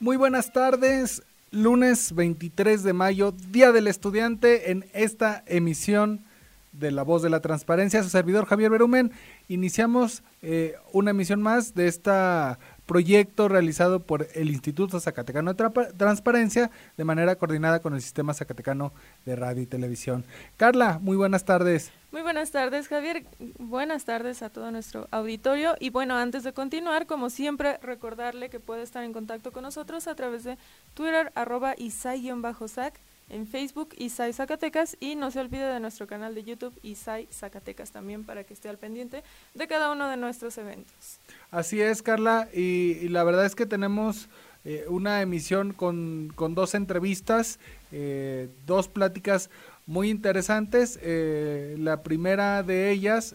Muy buenas tardes, lunes 23 de mayo, Día del Estudiante, en esta emisión de La Voz de la Transparencia. Su servidor Javier Berumen, iniciamos eh, una emisión más de esta proyecto realizado por el Instituto Zacatecano de Transparencia de manera coordinada con el Sistema Zacatecano de Radio y Televisión. Carla, muy buenas tardes. Muy buenas tardes, Javier. Buenas tardes a todo nuestro auditorio. Y bueno, antes de continuar, como siempre, recordarle que puede estar en contacto con nosotros a través de Twitter, arroba isai-sac, en Facebook Isai Zacatecas y no se olvide de nuestro canal de YouTube Isai Zacatecas también para que esté al pendiente de cada uno de nuestros eventos. Así es, Carla, y, la verdad es que tenemos eh, una emisión con, con dos entrevistas, eh, dos pláticas muy interesantes. Eh, la primera de ellas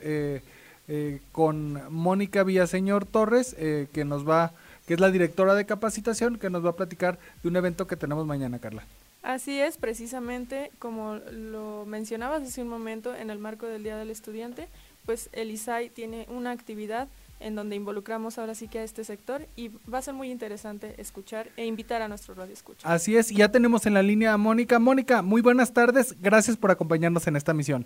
con Mónica Villaseñor Torres, que nos va, que es la directora de capacitación, que nos va a platicar de un evento que tenemos mañana, Carla. Así es, precisamente como lo mencionabas hace un momento en el marco del Día del Estudiante, pues el ISAI tiene una actividad en donde involucramos ahora sí que a este sector y va a ser muy interesante escuchar e invitar a nuestro radio escucha. Así es, ya tenemos en la línea a Mónica. Mónica, muy buenas tardes, gracias por acompañarnos en esta misión.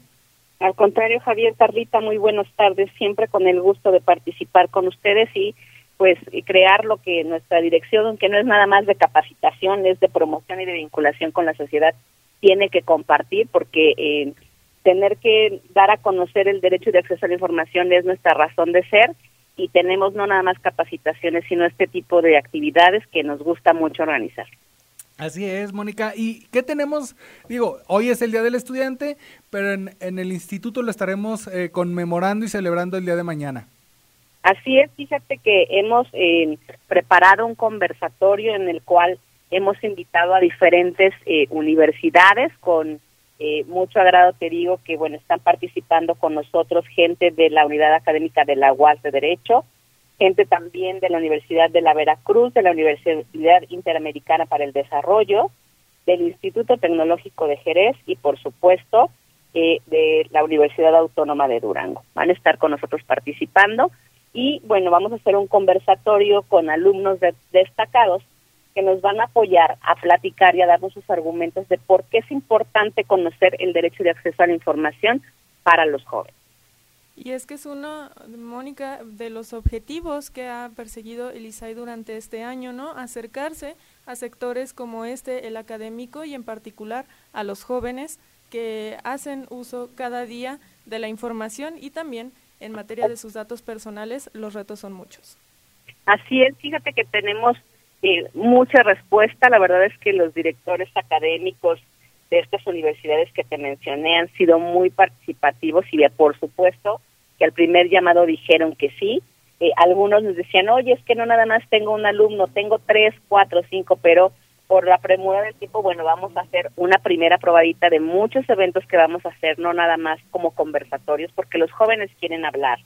Al contrario, Javier Carlita, muy buenas tardes, siempre con el gusto de participar con ustedes y pues crear lo que nuestra dirección, que no es nada más de capacitación, es de promoción y de vinculación con la sociedad, tiene que compartir porque eh, tener que dar a conocer el derecho de acceso a la información es nuestra razón de ser y tenemos no nada más capacitaciones, sino este tipo de actividades que nos gusta mucho organizar. Así es, Mónica. ¿Y qué tenemos? Digo, hoy es el Día del Estudiante, pero en, el instituto lo estaremos eh, conmemorando y celebrando el día de mañana. Así es, fíjate que hemos eh, preparado un conversatorio en el cual hemos invitado a diferentes eh, universidades con eh, mucho agrado te digo que bueno están participando con nosotros gente de la unidad académica de la UAS de Derecho, gente también de la Universidad de la Veracruz, de la Universidad Interamericana para el Desarrollo, del Instituto Tecnológico de Jerez y por supuesto eh, de la Universidad Autónoma de Durango. Van a estar con nosotros participando y bueno, vamos a hacer un conversatorio con alumnos destacados que nos van a apoyar a platicar y a darnos sus argumentos de por qué es importante conocer el derecho de acceso a la información para los jóvenes. Y es que es uno, Mónica, de los objetivos que ha perseguido el ISAI durante este año, ¿no? Acercarse a sectores como este, el académico y en particular a los jóvenes que hacen uso cada día de la información y también en materia de sus datos personales, los retos son muchos. Así es, fíjate que tenemos eh, mucha respuesta. La verdad es que los directores académicos de estas universidades que te mencioné han sido muy participativos y por supuesto que al primer llamado dijeron que sí. Eh, algunos nos decían, oye, es que no nada más tengo un alumno, tengo tres, cuatro, cinco, pero por la premura del tiempo, bueno, vamos a hacer una primera probadita de muchos eventos que vamos a hacer, no nada más como conversatorios, porque los jóvenes quieren hablar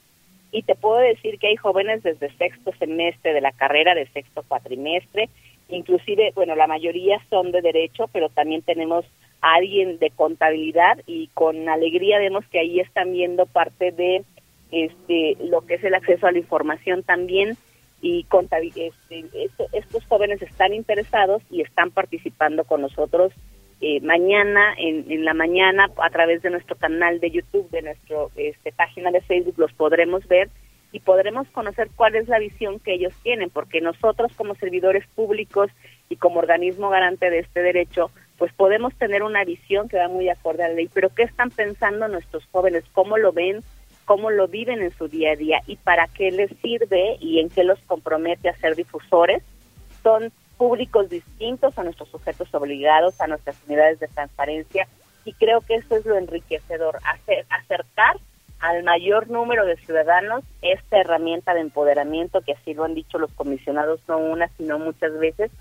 y te puedo decir que hay jóvenes desde sexto semestre de la carrera, de sexto cuatrimestre, inclusive, bueno, la mayoría son de derecho, pero también tenemos a alguien de contabilidad y con alegría vemos que ahí están viendo parte de este lo que es el acceso a la información también y este, estos jóvenes están interesados y están participando con nosotros eh, mañana, en, la mañana, a través de nuestro canal de YouTube, de nuestra este, página de Facebook, los podremos ver y podremos conocer cuál es la visión que ellos tienen, porque nosotros como servidores públicos y como organismo garante de este derecho, pues podemos tener una visión que va muy acorde a la ley, pero ¿qué están pensando nuestros jóvenes? ¿Cómo lo ven? ¿Cómo lo viven en su día a día? ¿Y para qué les sirve y en qué los compromete a ser difusores? Son públicos distintos a nuestros sujetos obligados, a nuestras unidades de transparencia, y creo que eso es lo enriquecedor, hacer, acercar al mayor número de ciudadanos esta herramienta de empoderamiento que así lo han dicho los comisionados no una sino muchas veces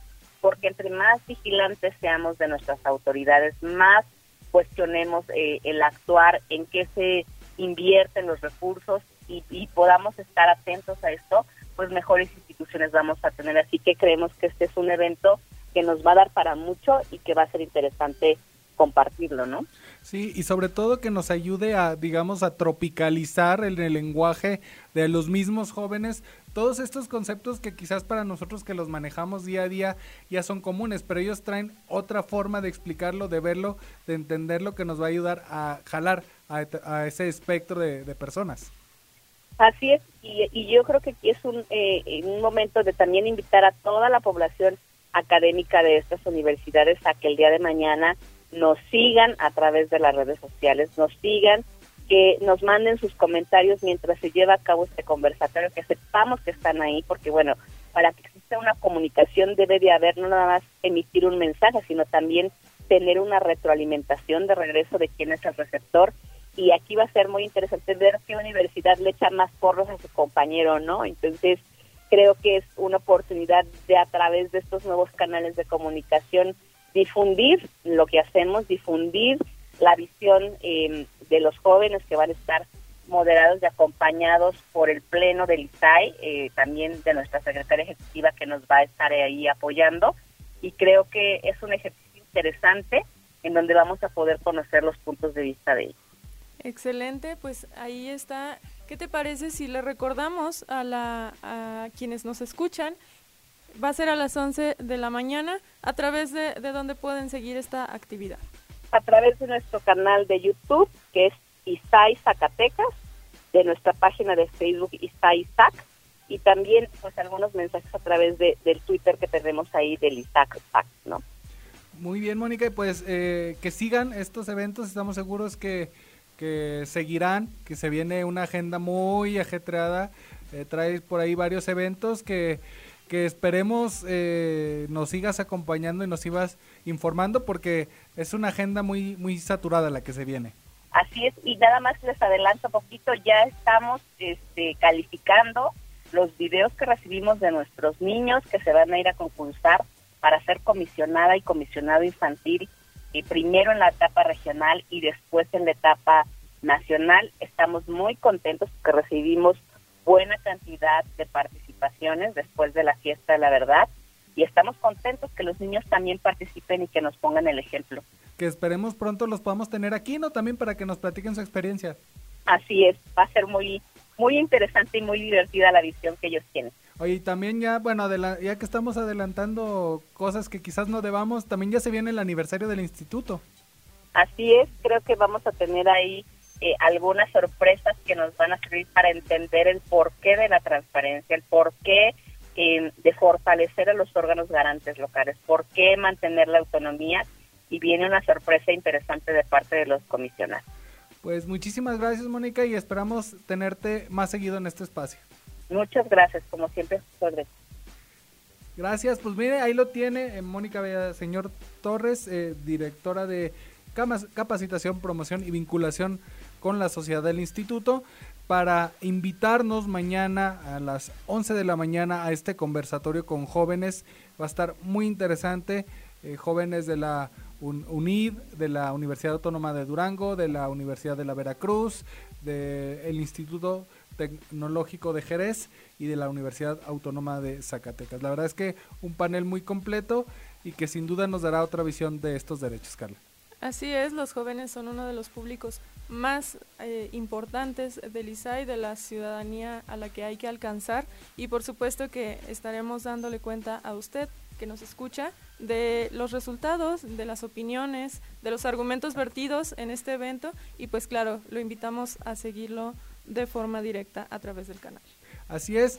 porque entre más vigilantes seamos de nuestras autoridades más cuestionemos eh, el actuar en qué se invierten los recursos y, y podamos estar atentos a esto pues mejores instituciones vamos a tener así que creemos que este es un evento que nos va a dar para mucho y que va a ser interesante compartirlo, ¿no? Sí, y sobre todo que nos ayude a, digamos, a tropicalizar el, lenguaje de los mismos jóvenes todos estos conceptos que quizás para nosotros que los manejamos día a día ya son comunes, pero ellos traen otra forma de explicarlo, de verlo, de entenderlo que nos va a ayudar a jalar a, ese espectro de, personas. Así es, y, yo creo que aquí es un, eh, un momento de también invitar a toda la población académica de estas universidades a que el día de mañana nos sigan a través de las redes sociales, nos sigan, que nos manden sus comentarios mientras se lleva a cabo este conversatorio, que sepamos que están ahí, porque bueno, para que exista una comunicación debe de haber no nada más emitir un mensaje, sino también tener una retroalimentación de regreso de quién es el receptor. Y aquí va a ser muy interesante ver qué universidad le echa más porros a su compañero, ¿no? Entonces, creo que es una oportunidad de a través de estos nuevos canales de comunicación difundir lo que hacemos, difundir la visión eh, de los jóvenes que van a estar moderados y acompañados por el Pleno del ISAI, eh, también de nuestra secretaria ejecutiva que nos va a estar ahí apoyando. Y creo que es un ejercicio interesante en donde vamos a poder conocer los puntos de vista de ellos. Excelente, pues ahí está. ¿Qué te parece si le recordamos a, la, a quienes nos escuchan va a ser a las 11 de la mañana. ¿A través de, de dónde pueden seguir esta actividad? A través de nuestro canal de YouTube, que es ISAI Zacatecas, de nuestra página de Facebook ISAI Zac, y también pues algunos mensajes a través de, del Twitter que tenemos ahí del ISAC Zac, ¿no? Muy bien, Mónica, pues eh, que sigan estos eventos, estamos seguros que, que seguirán, que se viene una agenda muy ajetreada, eh, por ahí varios eventos que que esperemos eh, nos sigas acompañando y nos sigas informando porque es una agenda muy muy saturada la que se viene. Así es, y nada más les adelanto un poquito, ya estamos este, calificando los videos que recibimos de nuestros niños que se van a ir a concursar para ser comisionada y comisionado infantil, y primero en la etapa regional y después en la etapa nacional. Estamos muy contentos porque recibimos buena cantidad de participaciones después de la fiesta de la verdad y estamos contentos que los niños también participen y que nos pongan el ejemplo. Que esperemos pronto los podamos tener aquí, ¿no? También para que nos platiquen su experiencia. Así es, va a ser muy muy interesante y muy divertida la visión que ellos tienen. Oye, también ya, bueno, ya que estamos adelantando cosas que quizás no debamos, también ya se viene el aniversario del instituto. Así es, creo que vamos a tener ahí eh, algunas sorpresas que nos van a servir para entender el porqué de la transparencia, el porqué eh, de fortalecer a los órganos garantes locales, por qué mantener la autonomía y viene una sorpresa interesante de parte de los comisionados. Pues muchísimas gracias Mónica y esperamos tenerte más seguido en este espacio. Muchas gracias, como siempre, sobre. Gracias, pues mire, ahí lo tiene eh, Mónica señor Torres, eh, directora de capacitación, promoción y vinculación con la sociedad del instituto para invitarnos mañana a las 11 de la mañana a este conversatorio con jóvenes. Va a estar muy interesante, eh, jóvenes de la UNID, de la Universidad Autónoma de Durango, de la Universidad de la Veracruz, del Instituto Tecnológico de Jerez y de la Universidad Autónoma de Zacatecas. La verdad es que un panel muy completo y que sin duda nos dará otra visión de estos derechos, Carla. Así es, los jóvenes son uno de los públicos más eh, importantes del ISAI, de la ciudadanía a la que hay que alcanzar y por supuesto que estaremos dándole cuenta a usted que nos escucha de los resultados, de las opiniones, de los argumentos vertidos en este evento y pues claro, lo invitamos a seguirlo de forma directa a través del canal. Así es,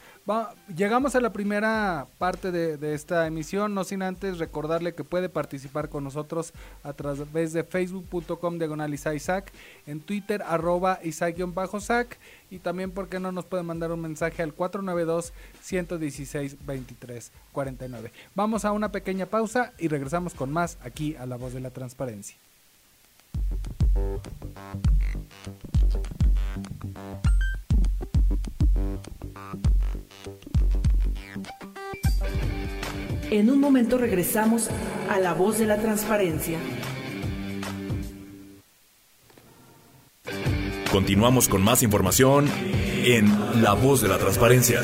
llegamos a la primera parte de, esta emisión, no sin antes recordarle que puede participar con nosotros a través de facebook.com diagonal Isaac, en Twitter arroba Isaac-Sac y también porque no nos puede mandar un mensaje al 492-116-2349. Vamos a una pequeña pausa y regresamos con más aquí a La Voz de la Transparencia. En un momento regresamos a La Voz de la Transparencia. Continuamos con más información en La Voz de la Transparencia.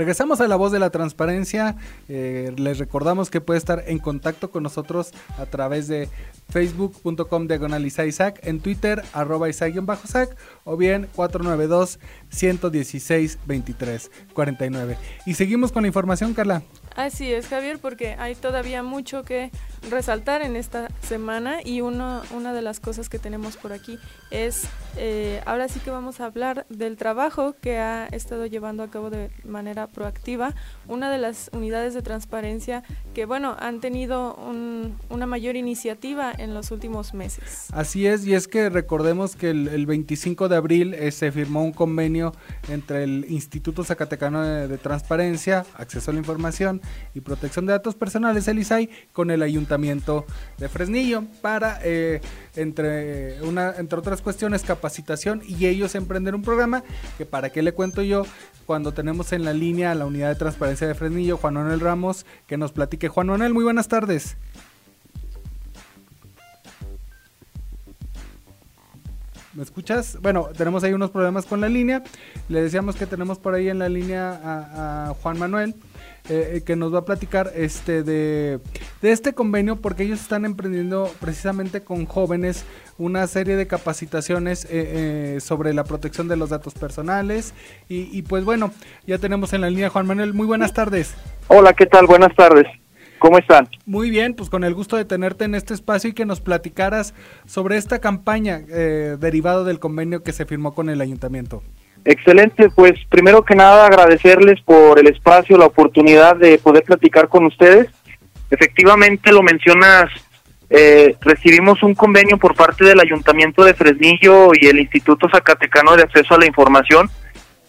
Regresamos a la voz de la transparencia. Eh, les recordamos que puede estar en contacto con nosotros a través de facebook.com diagonal Isaac, en Twitter arroba sac o bien 492 116 23 49. Y seguimos con la información, Carla. Así es, Javier, porque hay todavía mucho que resaltar en esta semana y uno, una de las cosas que tenemos por aquí es, eh, ahora sí que vamos a hablar del trabajo que ha estado llevando a cabo de manera proactiva una de las unidades de transparencia que, bueno, han tenido una mayor iniciativa en los últimos meses. Así es, y es que recordemos que el, 25 de abril eh, se firmó un convenio entre el Instituto Zacatecano de, Transparencia, Acceso a la Información y Protección de Datos Personales, el ISAI, con el Ayuntamiento de Fresnillo para, eh, entre, una, entre otras cuestiones, capacitación y ellos emprender un programa que, para qué le cuento yo, cuando tenemos en la línea a la unidad de transparencia de Fresnillo, Juan Manuel Ramos, que nos platique. Juan Manuel, muy buenas tardes. ¿Me escuchas? Bueno, tenemos ahí unos problemas con la línea. Le decíamos que tenemos por ahí en la línea a, Juan Manuel. Eh, eh, que nos va a platicar este de, este convenio porque ellos están emprendiendo precisamente con jóvenes una serie de capacitaciones eh, sobre la protección de los datos personales. Y, y, pues bueno ya tenemos en la línea Juan Manuel. Muy buenas tardes. Hola qué tal buenas tardes. ¿Cómo están? Muy bien, pues con el gusto de tenerte en este espacio y que nos platicaras sobre esta campaña eh, derivado del convenio que se firmó con el ayuntamiento. Excelente, pues primero que nada agradecerles por el espacio, la oportunidad de poder platicar con ustedes. Efectivamente, lo mencionas, eh, recibimos un convenio por parte del Ayuntamiento de Fresnillo y el Instituto Zacatecano de Acceso a la Información,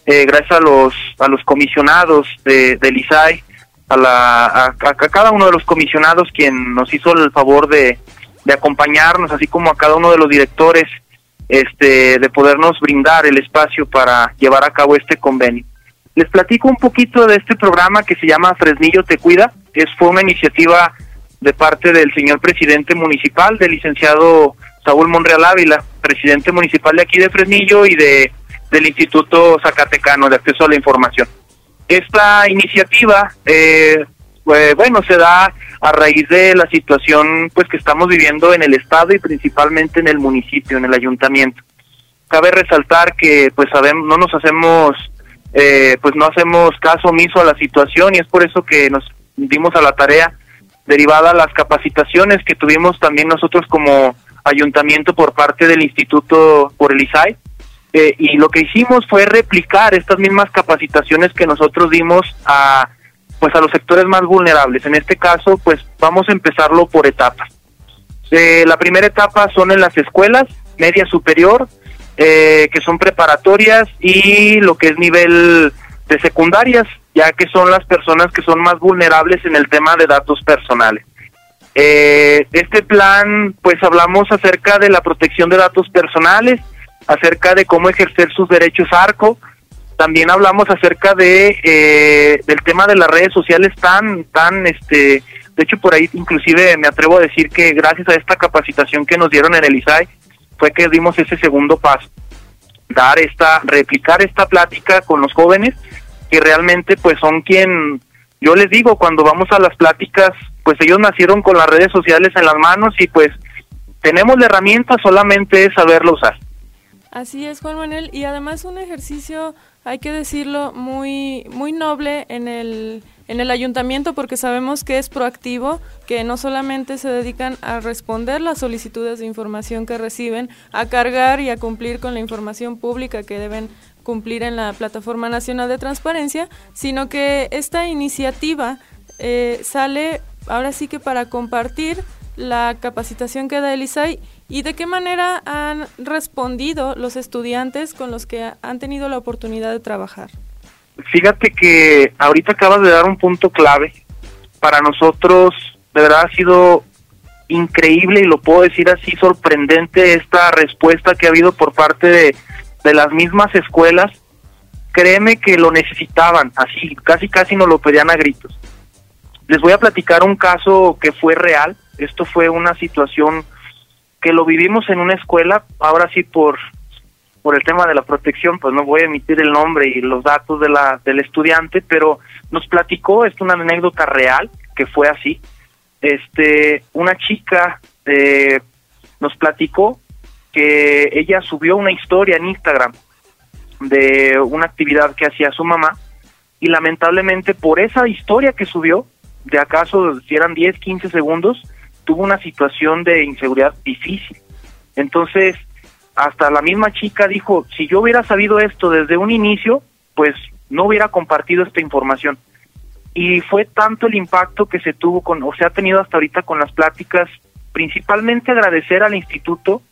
eh, gracias a los, a los comisionados de, del ISAI a, la, a, cada uno de los comisionados quien nos hizo el favor de, de acompañarnos, así como a cada uno de los directores, este, de podernos brindar el espacio para llevar a cabo este convenio. Les platico un poquito de este programa que se llama Fresnillo Te Cuida. Es, fue una iniciativa de parte del señor presidente municipal, del licenciado Saúl Monreal Ávila, presidente municipal de aquí de Fresnillo y de del Instituto Zacatecano de Acceso a la Información. Esta iniciativa, eh, bueno, se da a raíz de la situación pues que estamos viviendo en el estado y principalmente en el municipio, en el ayuntamiento. Cabe resaltar que pues sabemos, no nos hacemos, eh, pues no hacemos caso omiso a la situación y es por eso que nos dimos a la tarea derivada las capacitaciones que tuvimos también nosotros como ayuntamiento por parte del instituto por el ISAI eh, y lo que hicimos fue replicar estas mismas capacitaciones que nosotros dimos a pues a los sectores más vulnerables. En este caso, pues vamos a empezarlo por etapas. Eh, la primera etapa son en las escuelas, media superior, eh, que son preparatorias, y lo que es nivel de secundarias, ya que son las personas que son más vulnerables en el tema de datos personales. este plan, pues hablamos acerca de la protección de datos personales, acerca de cómo ejercer sus derechos ARCO. También hablamos acerca de eh, del tema de las redes sociales tan tan este de hecho por ahí inclusive me atrevo a decir que gracias a esta capacitación que nos dieron en el ISAI fue que dimos ese segundo paso. Dar esta replicar esta plática con los jóvenes que realmente pues son quien yo les digo cuando vamos a las pláticas pues ellos nacieron con las redes sociales en las manos y pues tenemos la herramienta solamente es saberlo usar. Así es, Juan Manuel, y además un ejercicio, hay que decirlo, muy, muy noble en el, en el ayuntamiento porque sabemos que es proactivo, que no solamente se dedican a responder las solicitudes de información que reciben, a cargar y a cumplir con la información pública que deben cumplir en la Plataforma Nacional de Transparencia, sino que esta iniciativa eh, sale ahora sí que para compartir la capacitación que da el ISAI y de qué manera han respondido los estudiantes con los que han tenido la oportunidad de trabajar. Fíjate que ahorita acabas de dar un punto clave. Para nosotros, de verdad, ha sido increíble y lo puedo decir así sorprendente esta respuesta que ha habido por parte de, de las mismas escuelas. Créeme que lo necesitaban, así, casi casi nos lo pedían a gritos. Les voy a platicar un caso que fue real. Esto fue una situación que lo vivimos en una escuela, ahora sí por por el tema de la protección, pues no voy a emitir el nombre y los datos de la del estudiante, pero nos platicó, es una anécdota real que fue así. Este, una chica eh, nos platicó que ella subió una historia en Instagram de una actividad que hacía su mamá y lamentablemente por esa historia que subió, de acaso si eran 10, 15 segundos, tuvo una situación de inseguridad difícil. Entonces, hasta la misma chica dijo, si yo hubiera sabido esto desde un inicio, pues no hubiera compartido esta información. Y fue tanto el impacto que se tuvo con, o se ha tenido hasta ahorita con las pláticas, principalmente agradecer al instituto,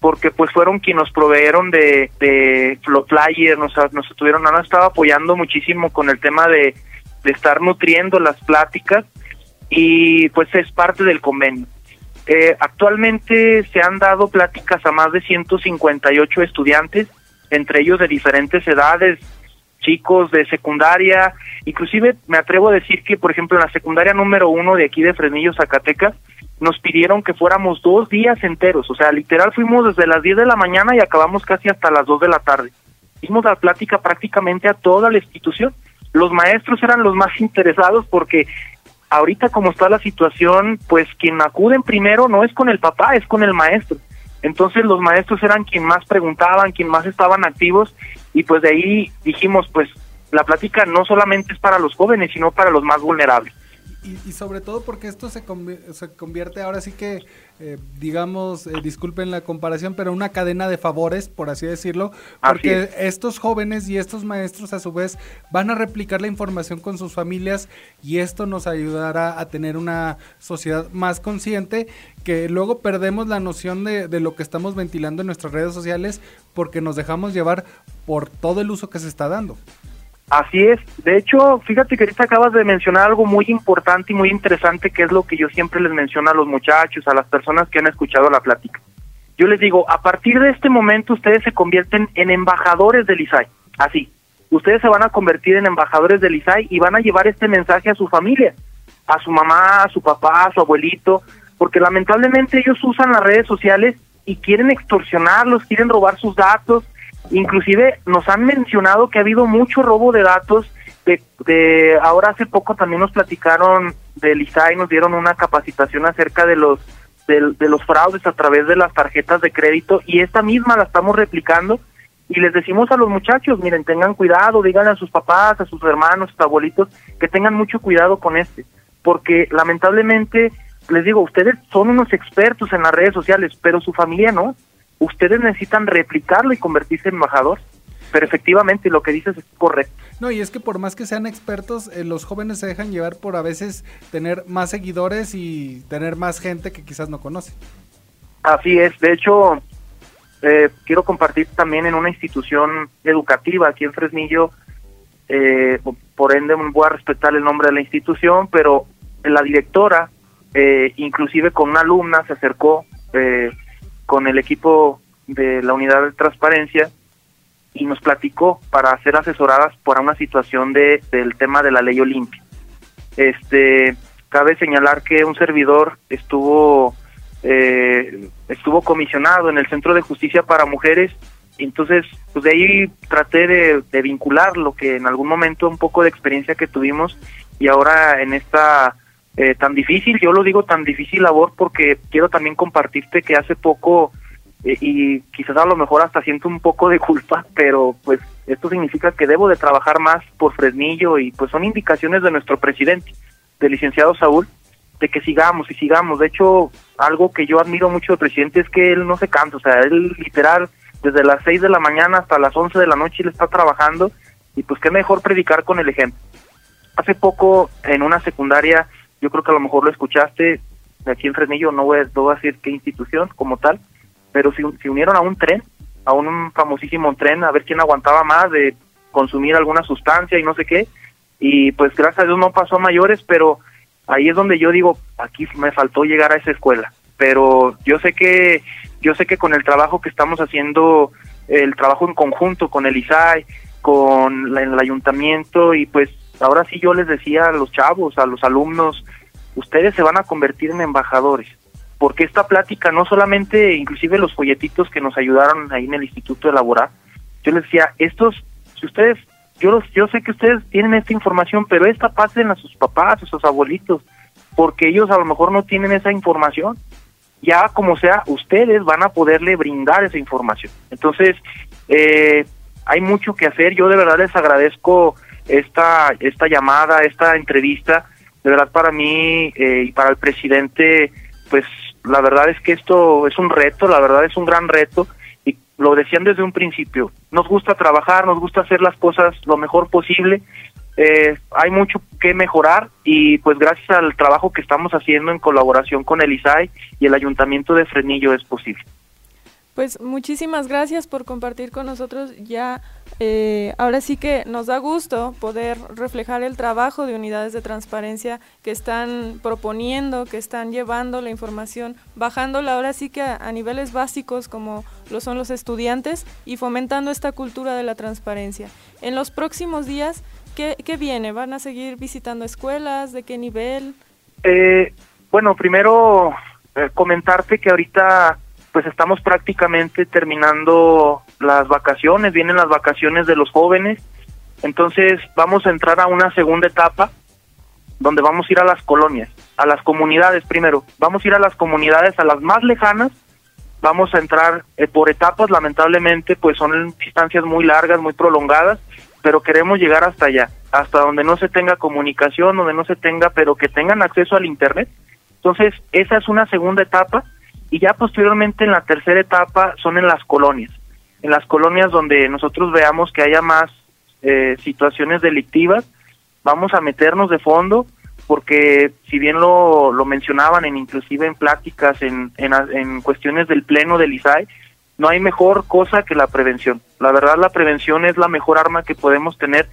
porque pues fueron quienes nos proveyeron de, de flyer, nos, nos estuvieron, han estado apoyando muchísimo con el tema de, de estar nutriendo las pláticas y pues es parte del convenio. Eh, actualmente se han dado pláticas a más de 158 estudiantes, entre ellos de diferentes edades, chicos de secundaria, inclusive me atrevo a decir que, por ejemplo, en la secundaria número uno de aquí de Fresnillo, Zacatecas, nos pidieron que fuéramos dos días enteros, o sea, literal fuimos desde las 10 de la mañana y acabamos casi hasta las 2 de la tarde. Hicimos la plática prácticamente a toda la institución. Los maestros eran los más interesados porque ahorita como está la situación, pues quien acuden primero no es con el papá, es con el maestro. Entonces los maestros eran quien más preguntaban, quien más estaban activos y pues de ahí dijimos, pues la plática no solamente es para los jóvenes, sino para los más vulnerables. Y, sobre todo porque esto se, se convierte ahora sí que, eh, digamos, eh, disculpen la comparación, pero una cadena de favores, por así decirlo, porque estos jóvenes y estos maestros a su vez van a replicar la información con sus familias y esto nos ayudará a tener una sociedad más consciente que luego perdemos la noción de, de lo que estamos ventilando en nuestras redes sociales porque nos dejamos llevar por todo el uso que se está dando. Así es. De hecho, fíjate que ahorita acabas de mencionar algo muy importante y muy interesante, que es lo que yo siempre les menciono a los muchachos, a las personas que han escuchado la plática. Yo les digo, a partir de este momento ustedes se convierten en embajadores del ISAI. Así. Ustedes se van a convertir en embajadores del ISAI y van a llevar este mensaje a su familia, a su mamá, a su papá, a su abuelito, porque lamentablemente ellos usan las redes sociales y quieren extorsionarlos, quieren robar sus datos, Inclusive nos han mencionado que ha habido mucho robo de datos. De, ahora hace poco también nos platicaron del ISAI, nos dieron una capacitación acerca de los de, los fraudes a través de las tarjetas de crédito y esta misma la estamos replicando y les decimos a los muchachos, miren, tengan cuidado, díganle a sus papás, a sus hermanos, a sus abuelitos, que tengan mucho cuidado con este, porque lamentablemente, les digo, ustedes son unos expertos en las redes sociales, pero su familia no ustedes necesitan replicarlo y convertirse en embajador. Pero efectivamente lo que dices es correcto. No, y es que por más que sean expertos, eh, los jóvenes se dejan llevar por a veces tener más seguidores y tener más gente que quizás no conoce. Así es, de hecho, eh, quiero compartir también en una institución educativa aquí en Fresnillo, eh, por ende voy a respetar el nombre de la institución, pero la directora, inclusive con una alumna, se acercó con el equipo de la unidad de transparencia y nos platicó para ser asesoradas por una situación de del tema de la ley Olimpia. Este cabe señalar que un servidor estuvo eh, estuvo comisionado en el Centro de Justicia para Mujeres entonces pues de ahí traté de, de vincular lo que en algún momento un poco de experiencia que tuvimos y ahora en esta eh, tan difícil, yo lo digo tan difícil labor porque quiero también compartirte que hace poco eh, y quizás a lo mejor hasta siento un poco de culpa, pero pues esto significa que debo de trabajar más por Fresnillo y pues son indicaciones de nuestro presidente, del licenciado Saúl, de que sigamos y sigamos. De hecho, algo que yo admiro mucho del presidente es que él no se cansa, o sea, él literal desde las 6 de la mañana hasta las 11 de la noche él está trabajando y pues qué mejor predicar con el ejemplo. Hace poco en una secundaria yo creo que a lo mejor lo escuchaste, aquí en Fresnillo no voy, a decir qué institución como tal, pero se, se unieron a un tren, a un famosísimo tren, a ver quién aguantaba más de consumir alguna sustancia y no sé qué, y pues gracias a Dios no pasó a mayores, pero ahí es donde yo digo, aquí me faltó llegar a esa escuela, pero yo sé que yo sé que con el trabajo que estamos haciendo, el trabajo en conjunto con el ISAI, con el ayuntamiento y pues ahora sí yo les decía a los chavos, a los alumnos, ustedes se van a convertir en embajadores, porque esta plática no solamente, inclusive los folletitos que nos ayudaron ahí en el Instituto de Laborar, yo les decía, estos, si ustedes yo yo sé que ustedes tienen esta información, pero esta pasen a sus papás, a sus abuelitos, porque ellos a lo mejor no tienen esa información. Ya como sea, ustedes van a poderle brindar esa información. Entonces, eh, hay mucho que hacer. Yo de verdad les agradezco esta esta llamada, esta entrevista. De verdad para mí eh, y para el presidente, pues la verdad es que esto es un reto, la verdad es un gran reto lo decían desde un principio, nos gusta trabajar, nos gusta hacer las cosas lo mejor posible, eh, hay mucho que mejorar y pues gracias al trabajo que estamos haciendo en colaboración con el ISAI y el Ayuntamiento de Frenillo es posible. Pues muchísimas gracias por compartir con nosotros ya eh, ahora sí que nos da gusto poder reflejar el trabajo de unidades de transparencia que están proponiendo, que están llevando la información, bajándola ahora sí que a, niveles básicos como lo son los estudiantes y fomentando esta cultura de la transparencia. En los próximos días, ¿qué, viene? ¿Van a seguir visitando escuelas? ¿De qué nivel? Eh, bueno, primero eh, comentarte que ahorita pues estamos prácticamente terminando las vacaciones, vienen las vacaciones de los jóvenes, entonces vamos a entrar a una segunda etapa donde vamos a ir a las colonias, a las comunidades primero, vamos a ir a las comunidades, a las más lejanas, vamos a entrar eh, por etapas, lamentablemente, pues son distancias muy largas, muy prolongadas, pero queremos llegar hasta allá, hasta donde no se tenga comunicación, donde no se tenga, pero que tengan acceso al Internet. Entonces, esa es una segunda etapa y ya posteriormente en la tercera etapa son en las colonias, en las colonias donde nosotros veamos que haya más eh, situaciones delictivas, vamos a meternos de fondo porque si bien lo, lo mencionaban en inclusive en pláticas en, en, en cuestiones del pleno del ISAI, no hay mejor cosa que la prevención. La verdad la prevención es la mejor arma que podemos tener,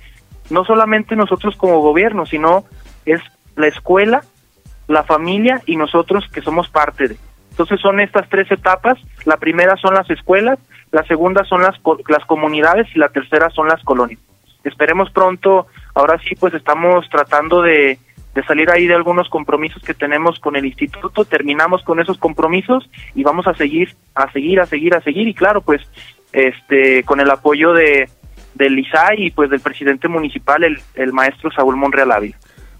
no solamente nosotros como gobierno, sino es la escuela, la familia y nosotros que somos parte de. Entonces son estas tres etapas. La primera son las escuelas, la segunda son las, las comunidades y la tercera son las colonias. Esperemos pronto, ahora sí, pues estamos tratando de, de salir ahí de algunos compromisos que tenemos con el instituto, terminamos con esos compromisos y vamos a seguir, a seguir, a seguir, a seguir y claro, pues este con el apoyo de del ISAI y pues del presidente municipal, el, el maestro Saúl Monreal Ávila.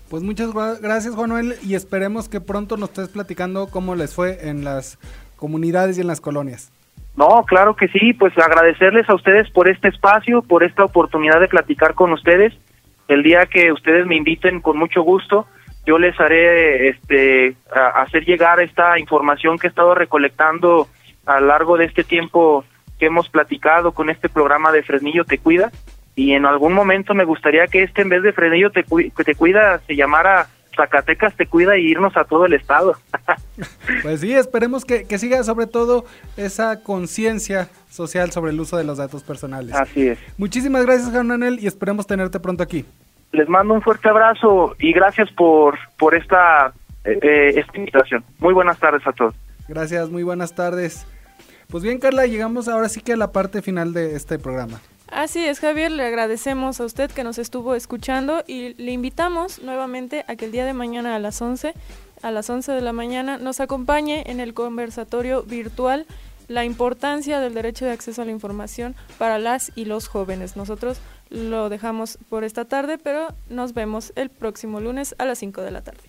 Pues muchas gracias Juan Manuel y esperemos que pronto nos estés platicando cómo les fue en las comunidades y en las colonias. No, claro que sí, pues agradecerles a ustedes por este espacio, por esta oportunidad de platicar con ustedes. El día que ustedes me inviten con mucho gusto, yo les haré este hacer llegar esta información que he estado recolectando a lo largo de este tiempo que hemos platicado con este programa de Fresnillo Te Cuida y en algún momento me gustaría que este en vez de Frenillo te, te cuida se llamara Zacatecas te cuida y irnos a todo el estado. pues sí, esperemos que, que siga sobre todo esa conciencia social sobre el uso de los datos personales. Así es. Muchísimas gracias, Juan y esperemos tenerte pronto aquí. Les mando un fuerte abrazo y gracias por, por esta, eh, eh, esta invitación. Muy buenas tardes a todos. Gracias, muy buenas tardes. Pues bien, Carla, llegamos ahora sí que a la parte final de este programa. Así es, Javier, le agradecemos a usted que nos estuvo escuchando y le invitamos nuevamente a que el día de mañana a las 11, a las 11 de la mañana, nos acompañe en el conversatorio virtual la importancia del derecho de acceso a la información para las y los jóvenes. Nosotros lo dejamos por esta tarde, pero nos vemos el próximo lunes a las 5 de la tarde.